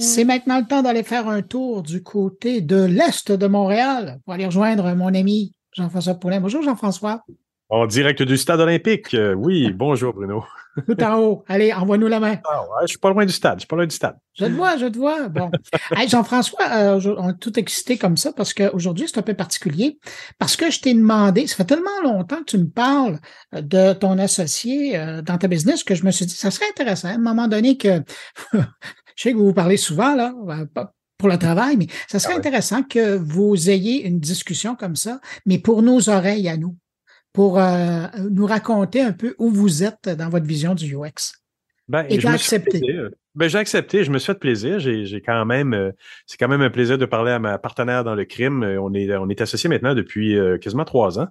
C'est maintenant le temps d'aller faire un tour du côté de l'Est de Montréal pour aller rejoindre mon ami Jean-François Poulin. Bonjour Jean-François. En direct du stade olympique. Euh, oui, bonjour Bruno. Tout en haut. Allez, envoie-nous la main. Ah ouais, je suis pas loin du stade. Je suis pas loin du stade. Je te vois, je te vois. Bon. Jean-François, euh, on est tout excité comme ça parce qu'aujourd'hui, c'est un peu particulier. Parce que je t'ai demandé, ça fait tellement longtemps que tu me parles euh, de ton associé dans ta business que je me suis dit, ça serait intéressant à un moment donné que je sais que vous vous parlez souvent, là, pour le travail, mais ça serait ah intéressant que vous ayez une discussion comme ça, mais pour nos oreilles à nous pour euh, nous raconter un peu où vous êtes dans votre vision du UX. Ben, Et accepté. Ben, j'ai accepté, je me suis fait plaisir. J'ai quand même, euh, c'est quand même un plaisir de parler à ma partenaire dans le crime. Euh, on est, on est associés maintenant depuis quasiment trois ans.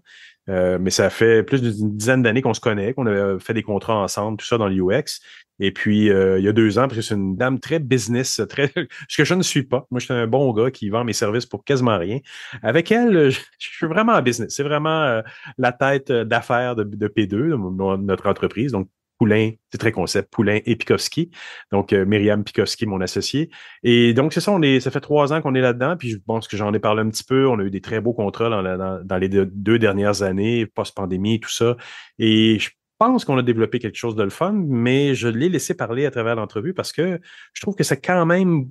mais ça fait plus d'une dizaine d'années qu'on se connaît, qu'on a fait des contrats ensemble, tout ça dans l'UX. Et puis, euh, il y a deux ans, parce que c'est une dame très business, très ce que je ne suis pas. Moi, je suis un bon gars qui vend mes services pour quasiment rien. Avec elle, je, suis vraiment en business. C'est vraiment euh, la tête d'affaires de, P2, notre entreprise. Donc, Poulain, c'est très concept, Poulain et Pikowski. Donc, euh, Myriam Pikowski, mon associé. Et donc, c'est ça, on est, ça fait trois ans qu'on est là-dedans. Puis, je pense que j'en ai parlé un petit peu. On a eu des très beaux contrats dans, les deux, deux, dernières années, post-pandémie, tout ça. Et je pense qu'on a développé quelque chose de le fun, mais je l'ai laissé parler à travers l'entrevue parce que je trouve que c'est quand même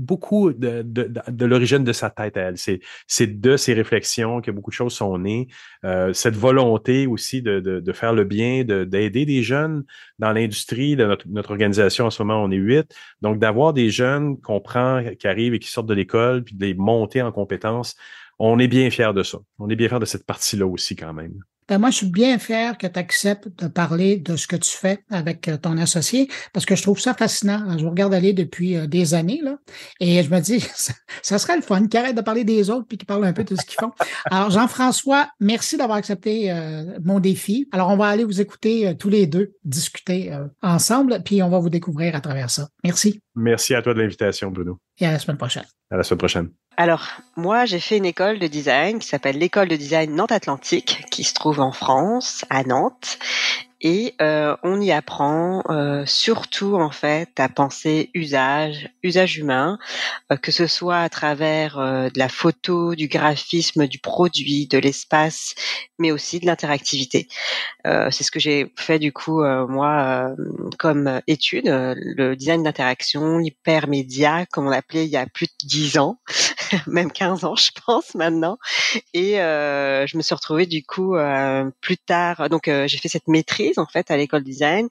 beaucoup de, de, de, l'origine de sa tête à elle. C'est de ses réflexions que beaucoup de choses sont nées. Euh, cette volonté aussi de, de, faire le bien, d'aider des jeunes dans l'industrie. De notre, notre, organisation en ce moment, on est huit. Donc, d'avoir des jeunes qu'on prend, qui arrivent et qui sortent de l'école, puis de les monter en compétences, on est bien fiers de ça. On est bien fiers de cette partie-là aussi quand même. Ben moi, je suis bien fier que tu acceptes de parler de ce que tu fais avec euh, ton associé parce que je trouve ça fascinant. Je vous regarde aller depuis euh, des années là, et je me dis, ça, serait le fun qu'il arrête de parler des autres puis qu'il parle un peu de ce qu'ils font. Alors, Jean-François, merci d'avoir accepté euh, mon défi. Alors, on va aller vous écouter tous les deux discuter ensemble, puis on va vous découvrir à travers ça. Merci. Merci à toi de l'invitation, Bruno. Et à la semaine prochaine. À la semaine prochaine. Alors, moi, j'ai fait une école de design qui s'appelle l'école de design Nantes Atlantique, qui se trouve en France, à Nantes et euh, on y apprend euh, surtout en fait à penser usage, usage humain, euh, que ce soit à travers de la photo, du graphisme, du produit, de l'espace, mais aussi de l'interactivité. c'est ce que j'ai fait du coup moi comme étude, le design d'interaction, l'hypermédia, comme on l'appelait il y a plus de dix ans, même 15 ans je pense maintenant, et je me suis retrouvée du coup plus tard, donc j'ai fait cette maîtrise en fait à l'école design.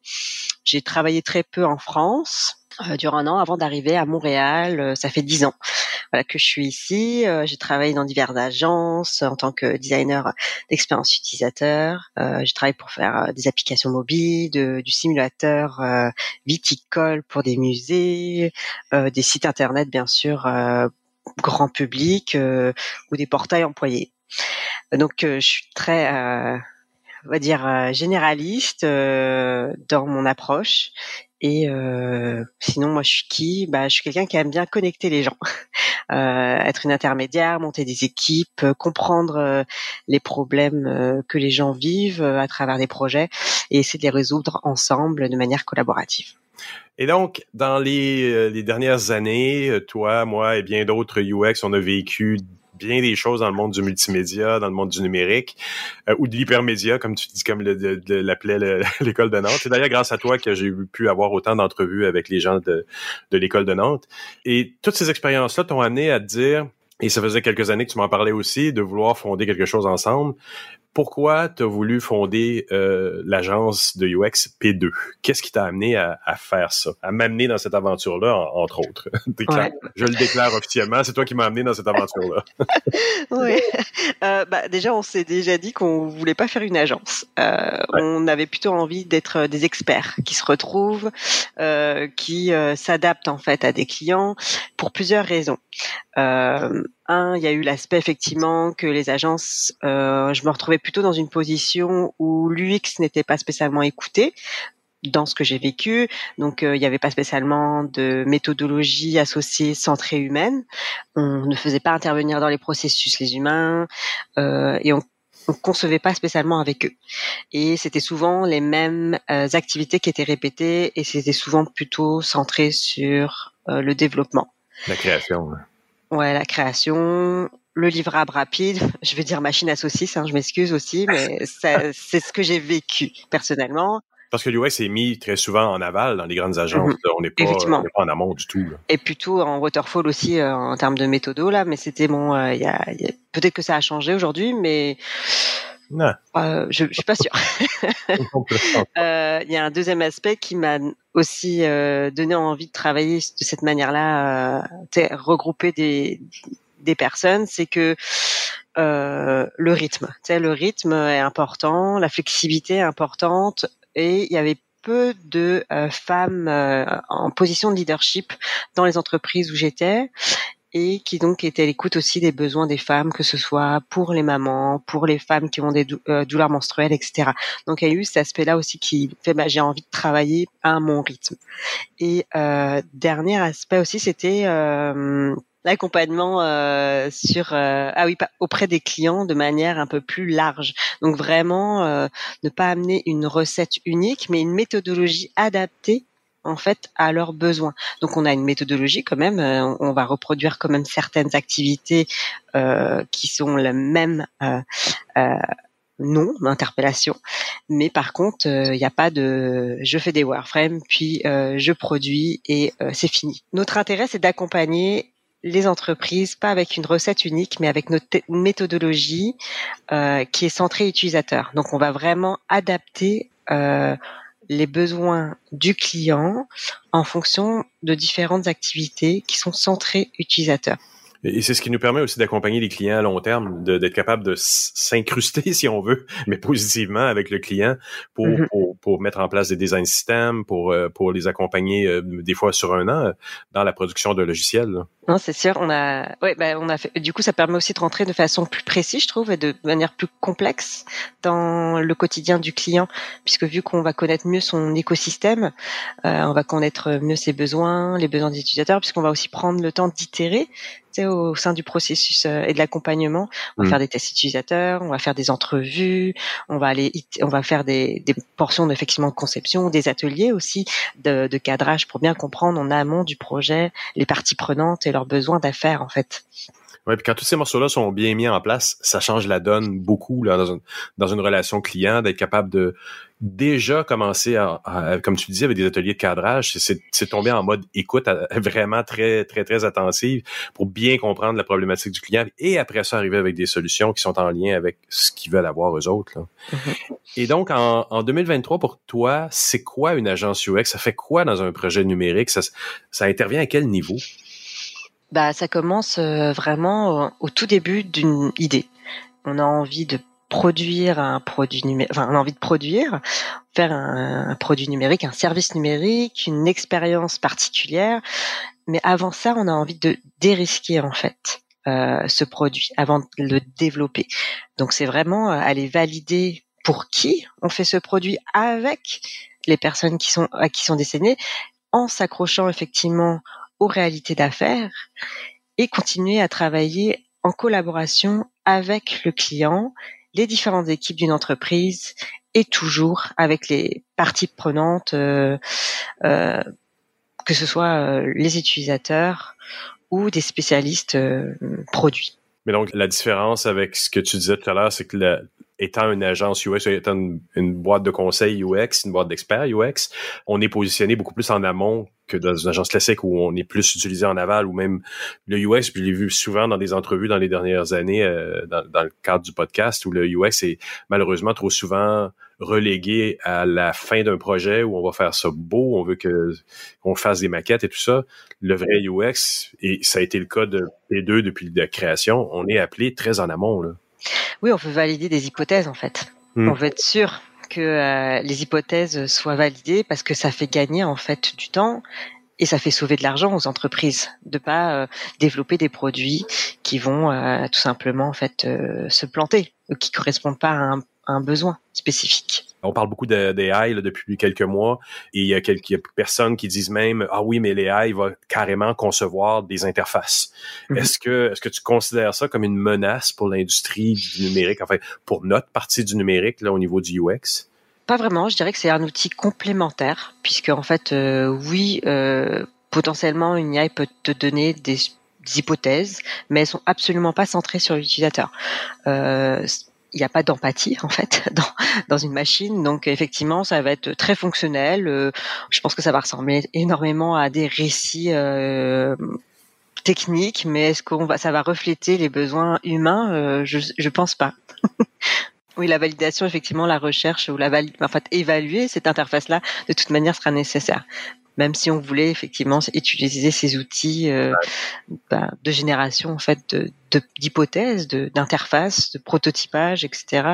J'ai travaillé très peu en France euh, durant un an avant d'arriver à Montréal. Euh, ça fait dix ans voilà, que je suis ici. Euh, j'ai travaillé dans diverses agences en tant que designer d'expérience utilisateur. j'ai travaillé pour faire des applications mobiles, du simulateur viticole pour des musées, des sites internet bien sûr grand public ou des portails employés. Donc je suis très on va dire euh, généraliste euh, dans mon approche. Et euh, sinon, moi, je suis qui? Bah, je suis quelqu'un qui aime bien connecter les gens, être une intermédiaire, monter des équipes, comprendre les problèmes que les gens vivent à travers des projets et essayer de les résoudre ensemble de manière collaborative. Et donc, dans les, les dernières années, toi, moi et bien d'autres UX, on a vécu bien des choses dans le monde du multimédia, dans le monde du numérique euh, ou de l'hypermédia, comme tu dis, comme l'appelait l'école de Nantes. C'est d'ailleurs grâce à toi que j'ai pu avoir autant d'entrevues avec les gens de, l'école de Nantes. Et toutes ces expériences-là t'ont amené à te dire, et ça faisait quelques années que tu m'en parlais aussi, de vouloir fonder quelque chose ensemble pourquoi tu as voulu fonder euh, l'agence de UX P2? Qu'est-ce qui t'a amené à, faire ça, à m'amener dans cette aventure-là, entre autres? Je le déclare officiellement, c'est toi qui m'as amené dans cette aventure-là. oui. Euh, bah, déjà, on s'est déjà dit qu'on voulait pas faire une agence. Euh, on avait plutôt envie d'être des experts qui se retrouvent, qui s'adaptent en fait à des clients pour plusieurs raisons. Euh, un, il y a eu l'aspect effectivement que les agences, euh, je me retrouvais plutôt dans une position où l'UX n'était pas spécialement écouté dans ce que j'ai vécu. Donc, euh, il n'y avait pas spécialement de méthodologie associée centrée humaine. On ne faisait pas intervenir dans les processus les humains et on on concevait pas spécialement avec eux. Et c'était souvent les mêmes activités qui étaient répétées et c'était souvent plutôt centré sur le développement. La création. Ouais, la création, le livrable rapide. Je vais dire machine à saucisse, hein, je m'excuse aussi, mais c'est ce que j'ai vécu personnellement. Parce que l'UX est mis très souvent en aval dans les grandes agences. Mhm. On n'est pas, pas, en amont du tout. Et plutôt en waterfall aussi euh, en termes de méthodo là, mais c'était bon. Euh, y a, peut-être que ça a changé aujourd'hui, mais non. Euh, je, je suis pas sûre. Il y a un deuxième aspect qui m'a aussi donné envie de travailler de cette manière-là, regrouper des des personnes, c'est que euh, le rythme, le rythme est important, la flexibilité est importante, et il y avait peu de euh, femmes euh, en position de leadership dans les entreprises où j'étais et qui donc étaient à l'écoute aussi des besoins des femmes, que ce soit pour les mamans, pour les femmes qui ont des euh, douleurs menstruelles, etc. Donc il y a eu cet aspect-là aussi qui fait, bah, j'ai envie de travailler à mon rythme. Et dernier aspect aussi, c'était l'accompagnement euh, sur euh, ah oui auprès des clients de manière un peu plus large. Donc vraiment euh, ne pas amener une recette unique, mais une méthodologie adaptée en fait à leurs besoins. Donc on a une méthodologie quand même, on va reproduire quand même certaines activités qui sont le même nom d'interpellation, mais par contre il n'y a pas de je fais des wireframes puis je produis et c'est fini. Notre intérêt c'est d'accompagner les entreprises, pas avec une recette unique, mais avec notre méthodologie euh, qui est centrée utilisateur. Donc, on va vraiment adapter euh, les besoins du client en fonction de différentes activités qui sont centrées utilisateurs. Et c'est ce qui nous permet aussi d'accompagner les clients à long terme, d'être capable de s'incruster, si on veut, mais positivement avec le client pour, mm-hmm. pour, pour, mettre en place des design systèmes, pour, euh, pour les accompagner euh, des fois sur un an dans la production de logiciels. Non, c'est sûr. On a, ouais, ben, on a fait. Du coup, ça permet aussi de rentrer de façon plus précise, je trouve, et de manière plus complexe dans le quotidien du client, puisque vu qu'on va connaître mieux son écosystème, euh, on va connaître mieux ses besoins, les besoins des utilisateurs, puisqu'on va aussi prendre le temps d'itérer au sein du processus euh, et de l'accompagnement. On va mmh. faire des tests utilisateurs, on va faire des entrevues, on va aller, on va faire des, des portions effectivement de conception, des ateliers aussi de, de, cadrage pour bien comprendre en amont du projet les parties prenantes et leurs besoins d'affaires en fait. Ouais, puis quand tous ces morceaux-là sont bien mis en place, ça change la donne beaucoup là, dans, une, dans une relation client, d'être capable de déjà commencer à, comme tu disais, avec des ateliers de cadrage, c'est tomber en mode écoute vraiment très, très, très attentive pour bien comprendre la problématique du client et après ça arriver avec des solutions qui sont en lien avec ce qu'ils veulent avoir eux autres. Là. Mm-hmm. Et donc, en, en 2023, pour toi, c'est quoi une agence UX? Ça fait quoi dans un projet numérique? Ça, ça intervient à quel niveau? Bah, ça commence euh, vraiment au tout début d'une idée. On a envie de produire un produit numérique, enfin, on a envie de produire, faire un, produit numérique, un service numérique, une expérience particulière. Mais avant ça, on a envie de dérisquer en fait euh, ce produit avant de le développer. Donc c'est vraiment euh, aller valider pour qui on fait ce produit avec les personnes qui sont à qui sont décédées, en s'accrochant effectivement aux réalités d'affaires et continuer à travailler en collaboration avec le client, les différentes équipes d'une entreprise et toujours avec les parties prenantes, euh, euh, que ce soit euh, les utilisateurs ou des spécialistes produits. Mais donc, la différence avec ce que tu disais tout à l'heure, c'est que la, étant une agence UX, étant une, boîte de conseil UX, une boîte d'experts UX, on est positionné beaucoup plus en amont que dans une agence classique où on est plus utilisé en aval ou même le UX, je l'ai vu souvent dans des entrevues dans les dernières années euh, dans, dans, le cadre du podcast où le UX est malheureusement trop souvent relégué à la fin d'un projet où on va faire ça beau, on veut que qu'on fasse des maquettes et tout ça. Le vrai UX, et ça a été le cas de P2 depuis la création, on est appelé très en amont. Là. Oui, on veut valider des hypothèses en fait. Hmm. On veut être sûr que euh, les hypothèses soient validées parce que ça fait gagner en fait du temps et ça fait sauver de l'argent aux entreprises de pas euh, développer des produits qui vont euh, tout simplement en fait se planter ou qui correspondent pas à un, un besoin spécifique. On parle beaucoup d'AI depuis quelques mois et il y a quelques personnes qui disent même ah oui mais l'AI va carrément concevoir des interfaces. Mhm. Est-ce que est-ce que tu considères ça comme une menace pour l'industrie du numérique? Enfin pour notre partie du numérique là au niveau du UX Pas vraiment, je dirais que c'est un outil complémentaire puisque en fait euh, oui euh, potentiellement une IA peut te donner des, hypothèses, mais elles sont absolument pas centrées sur l'utilisateur. Euh, il n'y a pas d'empathie en fait dans, une machine, donc effectivement ça va être très fonctionnel. Euh, je pense que ça va ressembler énormément à des récits euh, techniques, mais est-ce qu'on ça va refléter les besoins humains? Euh, Je je pense pas. Oui, la validation, effectivement, la recherche ou la valide, en fait, évaluer cette interface-là, de toute manière, sera nécessaire même si on voulait effectivement utiliser ces outils euh, bah, de génération en fait d'hypothèses, de, d'interfaces, de, prototypage, etc.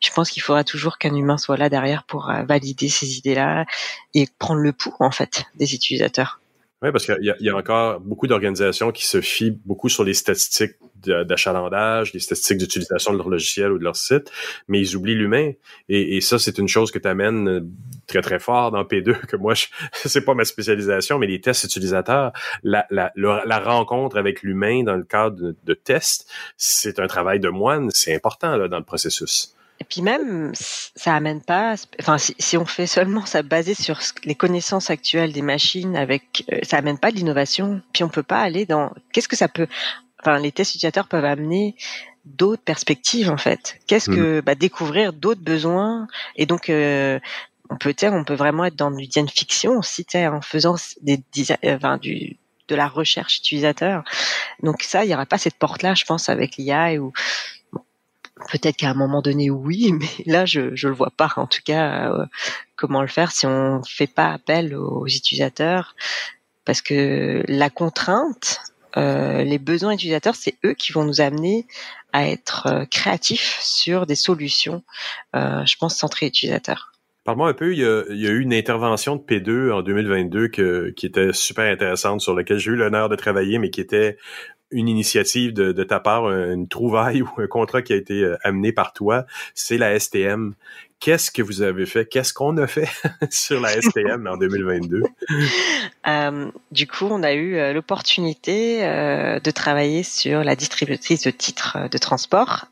Je pense qu'il faudra toujours qu'un humain soit là derrière pour euh, valider ces idées-là et prendre le pouls en fait des utilisateurs. Oui, parce qu'il y, a encore beaucoup d'organisations qui se fient beaucoup sur les statistiques d'achalandage, les statistiques d'utilisation de leur logiciel ou de leur site, mais ils oublient l'humain. Et, ça, c'est une chose que tu amènes euh, très, très fort dans P2, que moi, c'est pas ma spécialisation, mais les tests utilisateurs, la, rencontre avec l'humain dans le cadre de, tests, c'est un travail de moine, c'est important là, dans le processus. Et puis même, ça amène pas. Enfin, si, si on fait seulement ça basé sur les connaissances actuelles des machines, avec, euh, ça amène pas de l'innovation. Puis on peut pas aller dans. Qu'est-ce que ça peut Enfin, les tests utilisateurs peuvent amener d'autres perspectives en fait. Qu'est-ce que mmh. bah, découvrir d'autres besoins et donc euh, on peut on peut vraiment être dans du design fiction aussi, en faisant des euh, enfin, du de la recherche utilisateur. Donc ça, il y aura pas cette porte là, je pense, avec l'IA ou Peut-être qu'à un moment donné, oui, mais là, je je le vois pas. En tout cas, euh, comment le faire si on fait pas appel aux utilisateurs, parce que la contrainte, euh, les besoins utilisateurs, c'est eux qui vont nous amener à être euh, créatifs sur des solutions, euh, je pense, centrées utilisateurs. Parle-moi un peu, il y, a, eu une intervention de P2 en 2022 que, qui était super intéressante, sur laquelle j'ai eu l'honneur de travailler, mais qui était une initiative de, ta part, une trouvaille ou un contrat qui a été euh, amené par toi, c'est la STM. Qu'est-ce que vous avez fait? Qu'est-ce qu'on a fait sur la STM en 2022? Euh, du coup, on a eu euh, l'opportunité de travailler sur la distributrice de titres de transport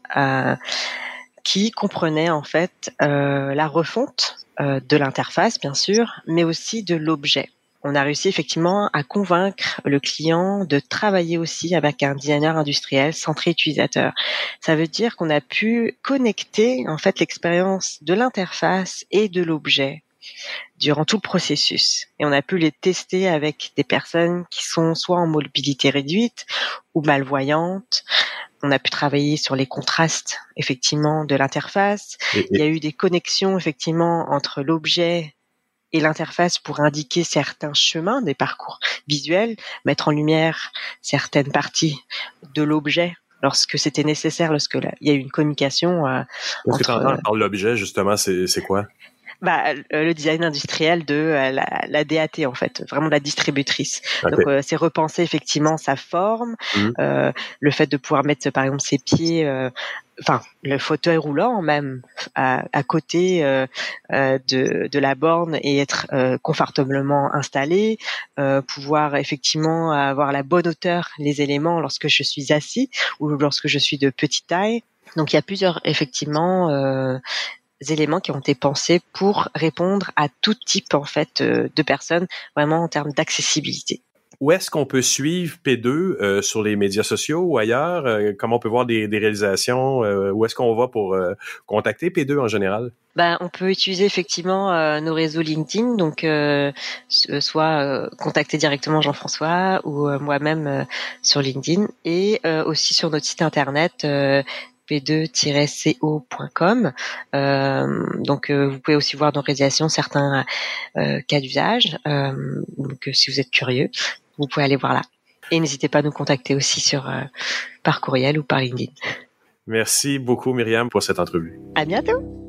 qui comprenait en fait la refonte de l'interface, bien sûr, mais aussi de l'objet on a réussi effectivement à convaincre le client de travailler aussi avec un designer industriel centré utilisateur. Ça veut dire qu'on a pu connecter en fait l'expérience de l'interface et de l'objet durant tout le processus. Et on a pu les tester avec des personnes qui sont soit en mobilité réduite ou malvoyantes. On a pu travailler sur les contrastes, effectivement, de l'interface. Il y a eu des connexions, effectivement, entre l'objet et l'interface pour indiquer certains chemins des parcours visuels, mettre en lumière certaines parties de l'objet lorsque c'était nécessaire, lorsque il y a eu une communication. Euh, entre, l'objet, justement, c'est quoi? Bah, le design industriel de euh, la, DAT en fait, vraiment la distributrice. Donc euh, c'est repenser effectivement sa forme, mmh. euh, le fait de pouvoir mettre par exemple ses pieds, enfin le fauteuil roulant même à, côté de, de la borne et être confortablement installé, pouvoir effectivement avoir la bonne hauteur les éléments lorsque je suis assis ou lorsque je suis de petite taille. Donc il y a plusieurs effectivement euh, éléments qui ont été pensés pour répondre à tout type en fait euh, de personnes, vraiment en termes d'accessibilité. Où est-ce qu'on peut suivre P2 euh, sur les médias sociaux ou ailleurs? Euh, Comment on peut voir des, réalisations? Où est-ce qu'on va pour contacter P2 en général? Ben, on peut utiliser effectivement nos réseaux LinkedIn, donc soit contacter directement Jean-François ou moi-même sur LinkedIn, et aussi sur notre site internet p2-co.com. Euh, donc euh, vous pouvez aussi voir dans réalisation certains euh, cas d'usage. donc si vous êtes curieux, vous pouvez aller voir là. Et n'hésitez pas à nous contacter aussi sur par courriel ou par LinkedIn. Merci beaucoup Myriam pour cette entrevue. À bientôt.